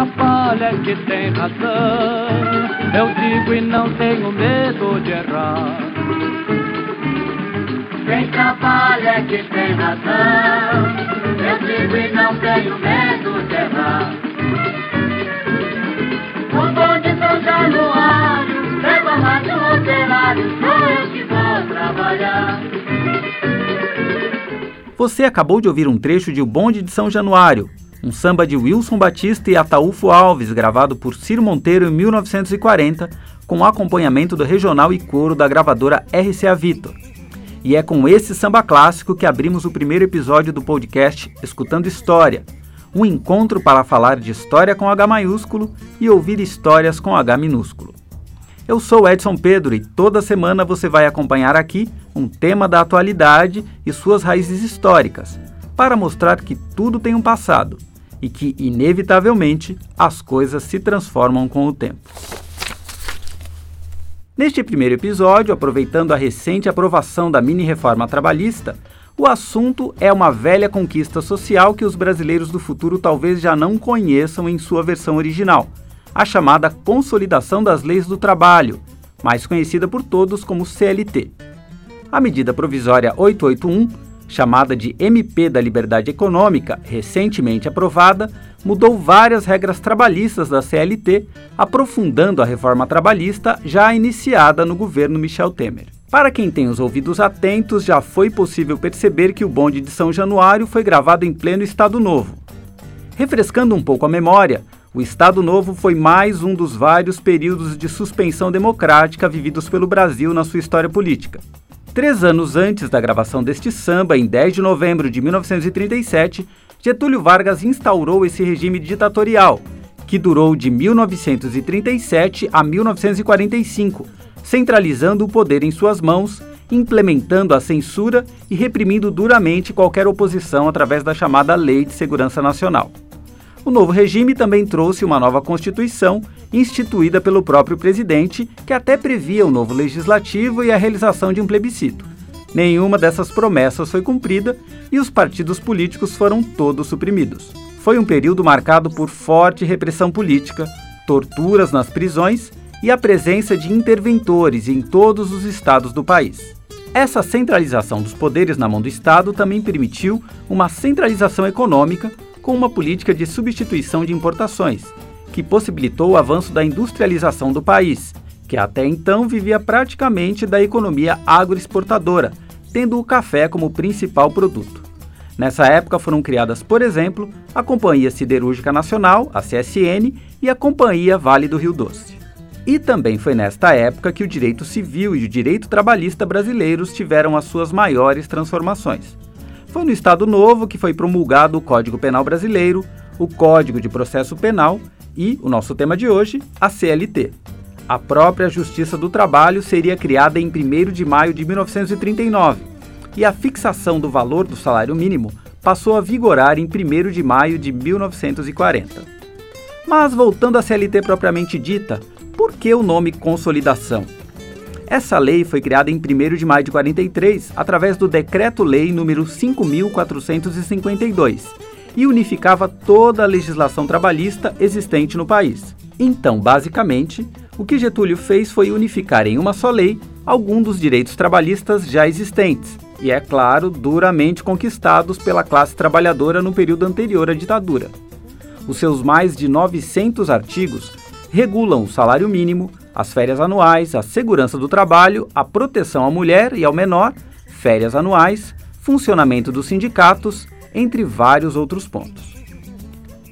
é que tem razão. Eu digo e não tenho medo de errar. Quem trabalha é que tem razão. Eu digo e não tenho medo de errar. O bom de São Januário leva mais um operário. Sou eu que vou trabalhar. Você acabou de ouvir um trecho de O Bonde de São Januário, um samba de Wilson Batista e Ataúfo Alves, gravado por Ciro Monteiro em 1940, com acompanhamento do regional e coro da gravadora RCA Victor. E é com esse samba clássico que abrimos o primeiro episódio do podcast Escutando História, um encontro para falar de história com H maiúsculo e ouvir histórias com H minúsculo. Eu sou Edson Pedro e toda semana você vai acompanhar aqui um tema da atualidade e suas raízes históricas, para mostrar que tudo tem um passado e que, inevitavelmente, as coisas se transformam com o tempo. Neste primeiro episódio, aproveitando a recente aprovação da mini-reforma trabalhista, o assunto é uma velha conquista social que os brasileiros do futuro talvez já não conheçam em sua versão original, a chamada Consolidação das Leis do Trabalho, mais conhecida por todos como CLT. A medida provisória 881 chamada de MP da Liberdade Econômica, recentemente aprovada, mudou várias regras trabalhistas da CLT, aprofundando a reforma trabalhista já iniciada no governo Michel Temer. Para quem tem os ouvidos atentos, já foi possível perceber que o bonde de São Januário foi gravado em pleno Estado Novo. Refrescando um pouco a memória, o Estado Novo foi mais um dos vários períodos de suspensão democrática vividos pelo Brasil na sua história política. Três anos antes da gravação deste samba, em 10 de novembro de 1937, Getúlio Vargas instaurou esse regime ditatorial, que durou de 1937 a 1945, centralizando o poder em suas mãos, implementando a censura e reprimindo duramente qualquer oposição através da chamada Lei de Segurança Nacional. O novo regime também trouxe uma nova Constituição, instituída pelo próprio presidente, que até previa o novo legislativo e a realização de um plebiscito. Nenhuma dessas promessas foi cumprida e os partidos políticos foram todos suprimidos. Foi um período marcado por forte repressão política, torturas nas prisões e a presença de interventores em todos os estados do país. Essa centralização dos poderes na mão do Estado também permitiu uma centralização econômica com uma política de substituição de importações, que possibilitou o avanço da industrialização do país, que até então vivia praticamente da economia agroexportadora, tendo o café como principal produto. Nessa época foram criadas, por exemplo, a Companhia Siderúrgica Nacional, a CSN, e a Companhia Vale do Rio Doce. E também foi nesta época que o direito civil e o direito trabalhista brasileiros tiveram as suas maiores transformações. Foi no Estado Novo que foi promulgado o Código Penal Brasileiro, o Código de Processo Penal e, o nosso tema de hoje, a CLT. A própria Justiça do Trabalho seria criada em 1 de maio de 1939 e a fixação do valor do salário mínimo passou a vigorar em 1 de maio de 1940. Mas voltando à CLT propriamente dita, por que o nome consolidação? Essa lei foi criada em 1 de maio de 43, através do Decreto-Lei número 5452, e unificava toda a legislação trabalhista existente no país. Então, basicamente, o que Getúlio fez foi unificar em uma só lei alguns dos direitos trabalhistas já existentes, e é claro, duramente conquistados pela classe trabalhadora no período anterior à ditadura. Os seus mais de 900 artigos regulam o salário mínimo, as férias anuais, a segurança do trabalho, a proteção à mulher e ao menor, férias anuais, funcionamento dos sindicatos, entre vários outros pontos.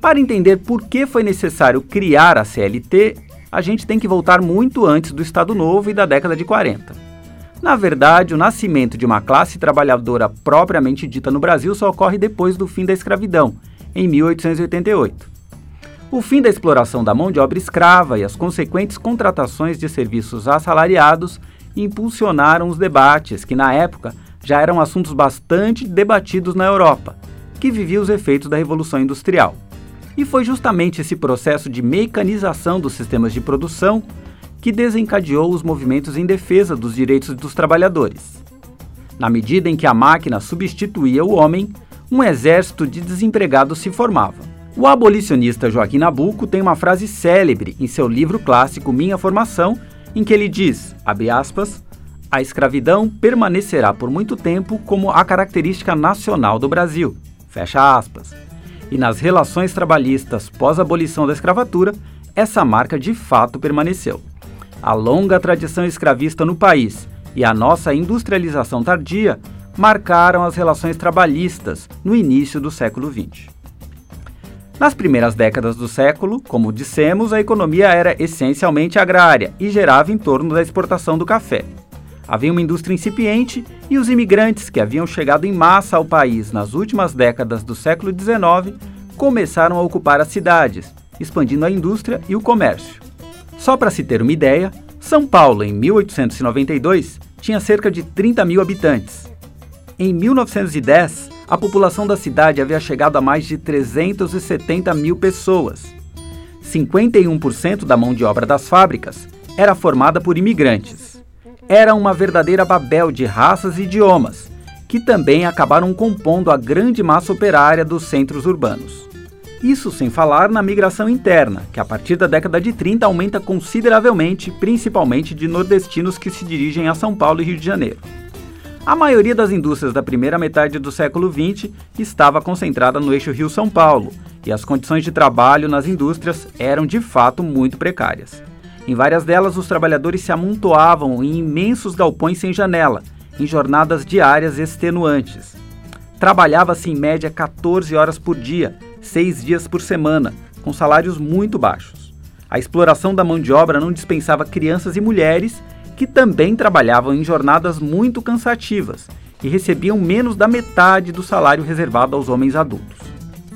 Para entender por que foi necessário criar a CLT, a gente tem que voltar muito antes do Estado Novo e da década de 40. Na verdade, o nascimento de uma classe trabalhadora propriamente dita no Brasil só ocorre depois do fim da escravidão, em 1888. O fim da exploração da mão de obra escrava e as consequentes contratações de serviços assalariados impulsionaram os debates que, na época, já eram assuntos bastante debatidos na Europa, que vivia os efeitos da Revolução Industrial. E foi justamente esse processo de mecanização dos sistemas de produção que desencadeou os movimentos em defesa dos direitos dos trabalhadores. Na medida em que a máquina substituía o homem, um exército de desempregados se formava O abolicionista Joaquim Nabuco tem uma frase célebre em seu livro clássico Minha Formação, em que ele diz, aspas, a escravidão permanecerá por muito tempo como a característica nacional do Brasil. Fecha aspas. E nas relações trabalhistas pós-abolição da escravatura, essa marca de fato permaneceu. A longa tradição escravista no país e a nossa industrialização tardia marcaram as relações trabalhistas no início do século XX. Nas primeiras décadas do século, como dissemos, a economia era essencialmente agrária e gerava em torno da exportação do café. Havia uma indústria incipiente e os imigrantes que haviam chegado em massa ao país nas últimas décadas do século XIX começaram a ocupar as cidades, expandindo a indústria e o comércio. Só para se ter uma ideia, São Paulo, em 1892, tinha cerca de 30 mil habitantes. Em 1910, a população da cidade havia chegado a mais de 370 mil pessoas. 51% da mão de obra das fábricas era formada por imigrantes era uma verdadeira babel de raças e idiomas, que também acabaram compondo a grande massa operária dos centros urbanos. Isso sem falar na migração interna, que a partir da década de 30 aumenta consideravelmente, principalmente de nordestinos que se dirigem a São Paulo e Rio de Janeiro. A maioria das indústrias da primeira metade do século XX estava concentrada no eixo Rio-São Paulo, e as condições de trabalho nas indústrias eram de fato muito precárias. Em várias delas, os trabalhadores se amontoavam em imensos galpões sem janela, em jornadas diárias extenuantes. Trabalhava-se em média 14 horas por dia, seis dias por semana, com salários muito baixos. A exploração da mão de obra não dispensava crianças e mulheres que também trabalhavam em jornadas muito cansativas e recebiam menos da metade do salário reservado aos homens adultos.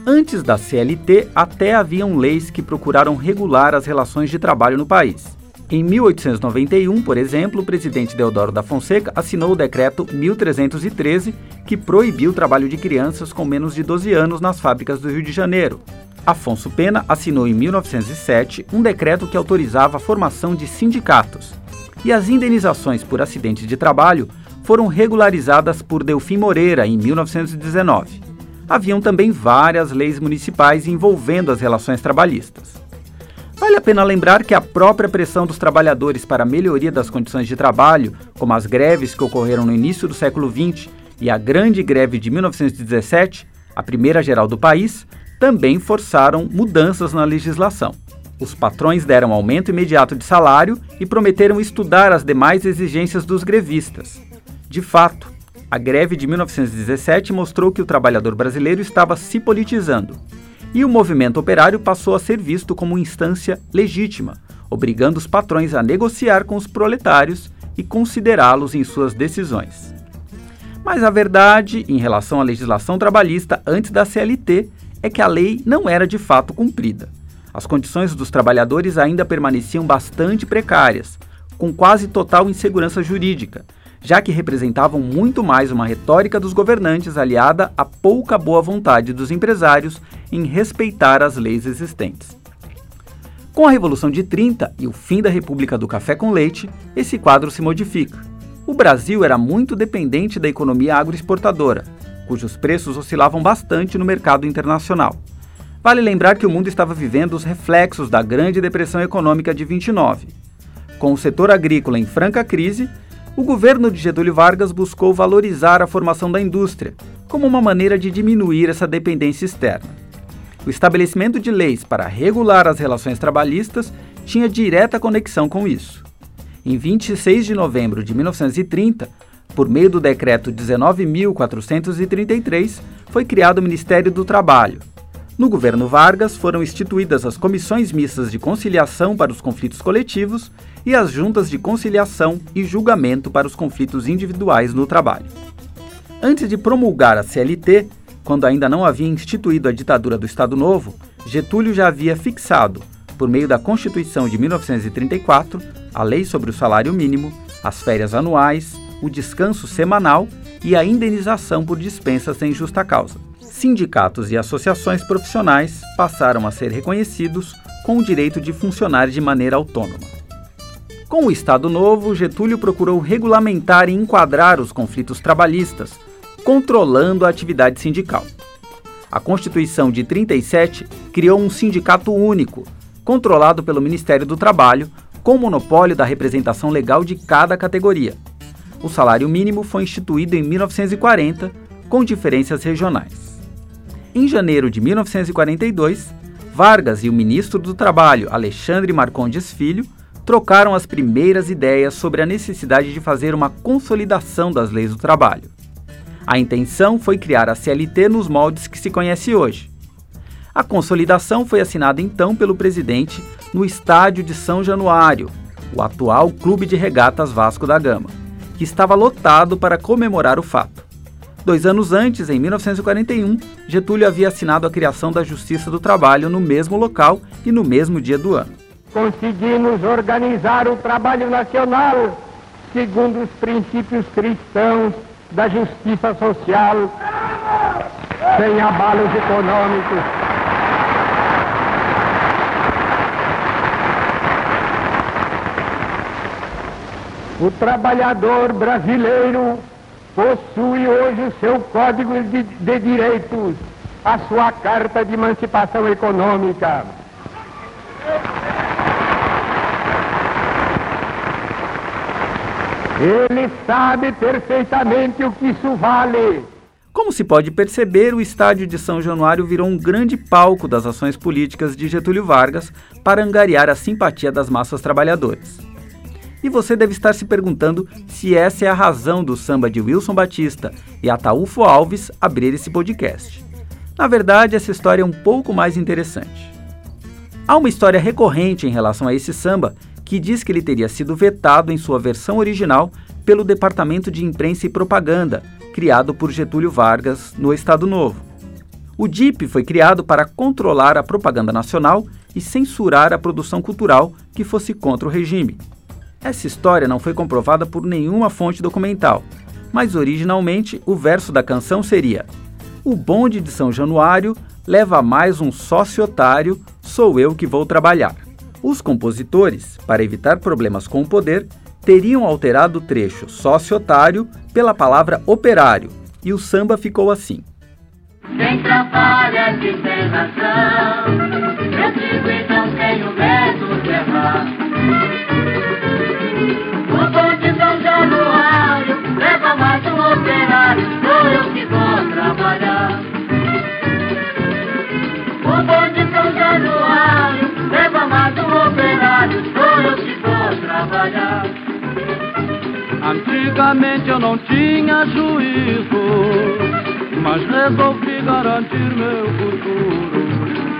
Antes da CLT, até haviam leis que procuraram regular as relações de trabalho no país. Em 1891, por exemplo, o presidente Deodoro da Fonseca assinou o decreto 1313, que proibiu o trabalho de crianças com menos de 12 anos nas fábricas do Rio de Janeiro. Afonso Pena assinou em 1907 um decreto que autorizava a formação de sindicatos. E as indenizações por acidentes de trabalho foram regularizadas por Delfim Moreira em 1919 haviam também várias leis municipais envolvendo as relações trabalhistas. Vale a pena lembrar que a própria pressão dos trabalhadores para a melhoria das condições de trabalho, como as greves que ocorreram no início do século XX e a grande greve de 1917, a primeira geral do país, também forçaram mudanças na legislação. Os patrões deram aumento imediato de salário e prometeram estudar as demais exigências dos grevistas. De fato, a greve de 1917 mostrou que o trabalhador brasileiro estava se politizando, e o movimento operário passou a ser visto como instância legítima, obrigando os patrões a negociar com os proletários e considerá-los em suas decisões. Mas a verdade, em relação à legislação trabalhista antes da CLT, é que a lei não era de fato cumprida. As condições dos trabalhadores ainda permaneciam bastante precárias, com quase total insegurança jurídica, já que representavam muito mais uma retórica dos governantes aliada à pouca boa vontade dos empresários em respeitar as leis existentes. Com a Revolução de 30 e o fim da República do Café com Leite, esse quadro se modifica. O Brasil era muito dependente da economia agroexportadora, cujos preços oscilavam bastante no mercado internacional. Vale lembrar que o mundo estava vivendo os reflexos da Grande Depressão Econômica de 29. Com o setor agrícola em franca crise, o governo de Getúlio Vargas buscou valorizar a formação da indústria, como uma maneira de diminuir essa dependência externa. O estabelecimento de leis para regular as relações trabalhistas tinha direta conexão com isso. Em 26 de novembro de 1930, por meio do decreto 19.433, foi criado o Ministério do Trabalho. No governo Vargas foram instituídas as comissões mistas de conciliação para os conflitos coletivos e as juntas de conciliação e julgamento para os conflitos individuais no trabalho. Antes de promulgar a CLT, quando ainda não havia instituído a ditadura do Estado Novo, Getúlio já havia fixado, por meio da Constituição de 1934, a lei sobre o salário mínimo, as férias anuais, o descanso semanal e a indenização por dispensa sem justa causa. Sindicatos e associações profissionais passaram a ser reconhecidos com o direito de funcionar de maneira autônoma. Com o Estado Novo, Getúlio procurou regulamentar e enquadrar os conflitos trabalhistas, controlando a atividade sindical. A Constituição de 37 criou um sindicato único, controlado pelo Ministério do Trabalho, com monopólio da representação legal de cada categoria. O salário mínimo foi instituído em 1940, com diferenças regionais. Em janeiro de 1942, Vargas e o ministro do Trabalho, Alexandre Marcondes Filho, trocaram as primeiras ideias sobre a necessidade de fazer uma consolidação das leis do trabalho. A intenção foi criar a CLT nos moldes que se conhece hoje. A consolidação foi assinada então pelo presidente no estádio de São Januário, o atual Clube de Regatas Vasco da Gama, que estava lotado para comemorar o fato. Dois anos antes, em 1941, Getúlio havia assinado a criação da Justiça do Trabalho no mesmo local e no mesmo dia do ano. Conseguimos organizar o trabalho nacional segundo os princípios cristãos da justiça social, sem abalos econômicos. O trabalhador brasileiro possui hoje o seu Código de, de Direitos, a sua Carta de Emancipação Econômica. Ele sabe perfeitamente o que isso vale. Como se pode perceber, o estádio de São Januário virou um grande palco das ações políticas de Getúlio Vargas para angariar a simpatia das massas trabalhadoras. E você deve estar se perguntando se essa é a razão do samba de Wilson Batista e Ataúfo Alves abrir esse podcast. Na verdade, essa história é um pouco mais interessante. Há uma história recorrente em relação a esse samba que diz que ele teria sido vetado em sua versão original pelo Departamento de Imprensa e Propaganda, criado por Getúlio Vargas no Estado Novo. O DIP foi criado para controlar a propaganda nacional e censurar a produção cultural que fosse contra o regime. Essa história não foi comprovada por nenhuma fonte documental, mas originalmente o verso da canção seria: O bonde de São Januário leva mais um sócio otário, sou eu que vou trabalhar. Os compositores, para evitar problemas com o poder, teriam alterado o trecho sócio-otário pela palavra operário, e o samba ficou assim. Quem trabalha eu digo tenho medo de errar. Antigamente eu não tinha juízo, mas resolvi garantir meu futuro.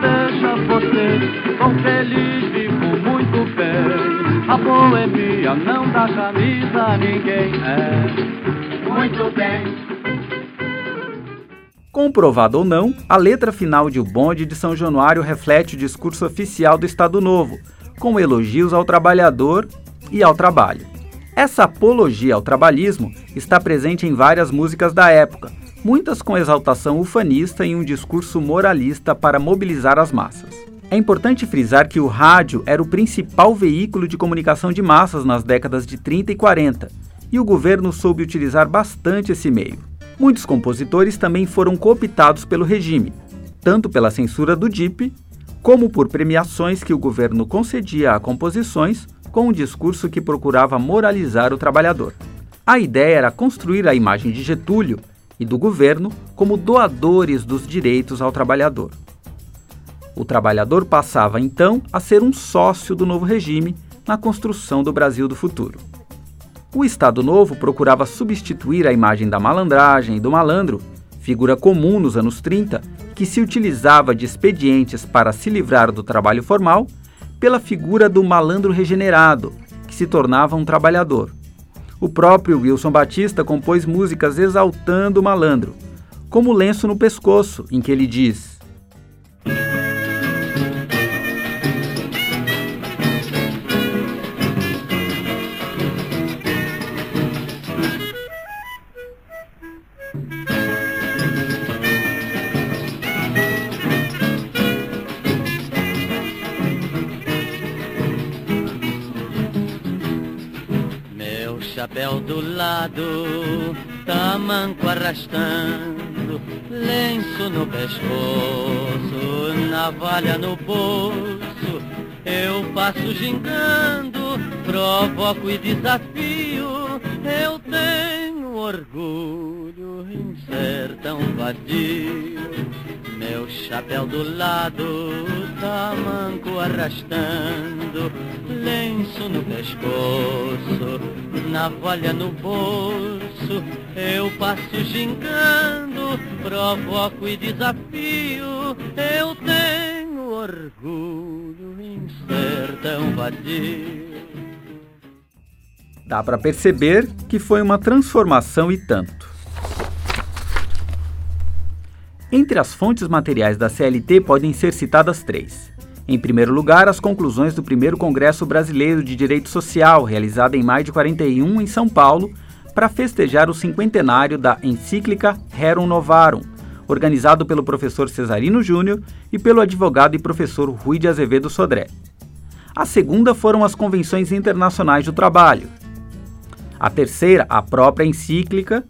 Deixa você, sou feliz, vivo muito bem. A boemia não dá camisa ninguém, é. Muito bem. Comprovado ou não, a letra final de O Bonde de São Januário reflete o discurso oficial do Estado Novo, com elogios ao trabalhador e ao trabalho. Essa apologia ao trabalhismo está presente em várias músicas da época, muitas com exaltação ufanista e um discurso moralista para mobilizar as massas. É importante frisar que o rádio era o principal veículo de comunicação de massas nas décadas de 30 e 40, e o governo soube utilizar bastante esse meio. Muitos compositores também foram cooptados pelo regime, tanto pela censura do DIP, como por premiações que o governo concedia a composições com um discurso que procurava moralizar o trabalhador. A ideia era construir a imagem de Getúlio e do governo como doadores dos direitos ao trabalhador. O trabalhador passava então a ser um sócio do novo regime na construção do Brasil do futuro. O Estado Novo procurava substituir a imagem da malandragem e do malandro, figura comum nos anos 30, que se utilizava de expedientes para se livrar do trabalho formal, pela figura do malandro regenerado, que se tornava um trabalhador. O próprio Wilson Batista compôs músicas exaltando o malandro, como Lenço no Pescoço, em que ele diz: lado, tamanco arrastando lenço no pescoço, navalha no bolso. Eu passo gingando, provoco e desafio. Eu tenho orgulho em ser tão. Meu chapéu do lado, tamanco arrastando, lenço no pescoço, navalha no bolso. Eu passo gingando, provoco e desafio. Eu tenho orgulho em ser tão vadio. Dá para perceber que foi uma transformação e tanto. Entre as fontes materiais da CLT podem ser citadas três. Em primeiro lugar, as conclusões do primeiro Congresso Brasileiro de Direito Social, realizado em maio de 41 em São Paulo, para festejar o cinquentenário da encíclica Rerum Novarum, organizado pelo professor Cesarino Júnior e pelo advogado e professor Rui de Azevedo Sodré. A segunda foram as convenções internacionais do trabalho. A terceira, a própria encíclica,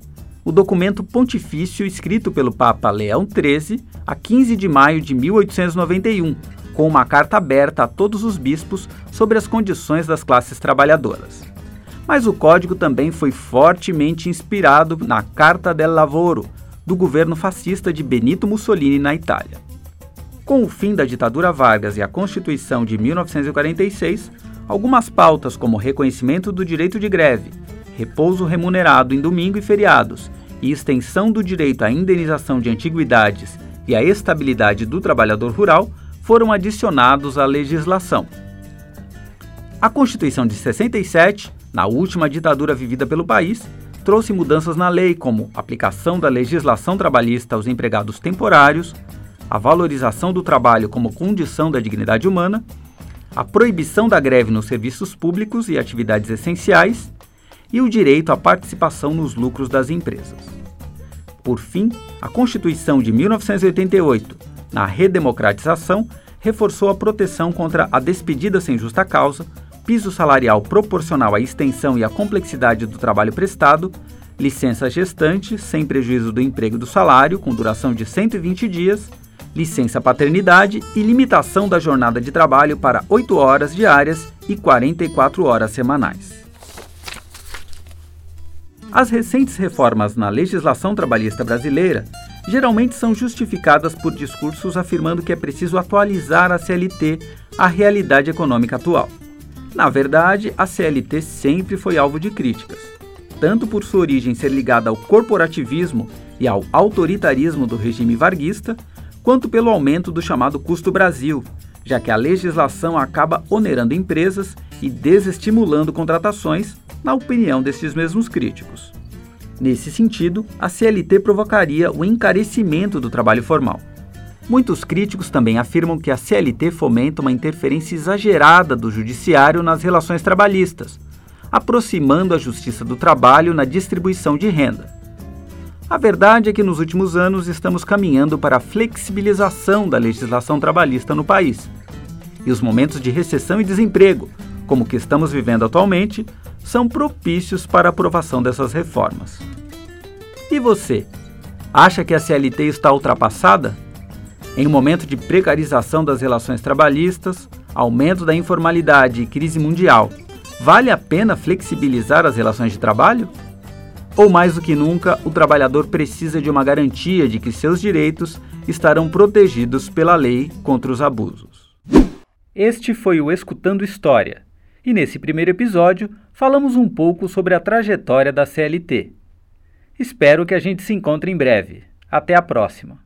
o documento pontifício escrito pelo Papa Leão XIII a 15 de maio de 1891, com uma carta aberta a todos os bispos sobre as condições das classes trabalhadoras. Mas o código também foi fortemente inspirado na Carta del Lavoro, do governo fascista de Benito Mussolini na Itália. Com o fim da ditadura Vargas e a Constituição de 1946, algumas pautas como reconhecimento do direito de greve, repouso remunerado em domingo e feriados e extensão do direito à indenização de antiguidades e à estabilidade do trabalhador rural foram adicionados à legislação. A Constituição de 67, na última ditadura vivida pelo país, trouxe mudanças na lei, como aplicação da legislação trabalhista aos empregados temporários, a valorização do trabalho como condição da dignidade humana, a proibição da greve nos serviços públicos e atividades essenciais e o direito à participação nos lucros das empresas. Por fim, a Constituição de 1988, na redemocratização, reforçou a proteção contra a despedida sem justa causa, piso salarial proporcional à extensão e à complexidade do trabalho prestado, licença gestante sem prejuízo do emprego e do salário, com duração de 120 dias, licença paternidade e limitação da jornada de trabalho para 8 horas diárias e 44 horas semanais. As recentes reformas na legislação trabalhista brasileira geralmente são justificadas por discursos afirmando que é preciso atualizar a CLT à realidade econômica atual. Na verdade, a CLT sempre foi alvo de críticas, tanto por sua origem ser ligada ao corporativismo e ao autoritarismo do regime varguista, quanto pelo aumento do chamado custo Brasil, já que a legislação acaba onerando empresas e desestimulando contratações na opinião desses mesmos críticos. Nesse sentido, a CLT provocaria o encarecimento do trabalho formal. Muitos críticos também afirmam que a CLT fomenta uma interferência exagerada do judiciário nas relações trabalhistas, aproximando a justiça do trabalho na distribuição de renda. A verdade é que nos últimos anos estamos caminhando para a flexibilização da legislação trabalhista no país. E os momentos de recessão e desemprego, como o que estamos vivendo atualmente, são propícios para a aprovação dessas reformas. E você? Acha que a CLT está ultrapassada? Em um momento de precarização das relações trabalhistas, aumento da informalidade e crise mundial, vale a pena flexibilizar as relações de trabalho? Ou mais do que nunca, o trabalhador precisa de uma garantia de que seus direitos estarão protegidos pela lei contra os abusos? Este foi o Escutando História e nesse primeiro episódio falamos um pouco sobre a trajetória da CLT. Espero que a gente se encontre em breve. Até a próxima!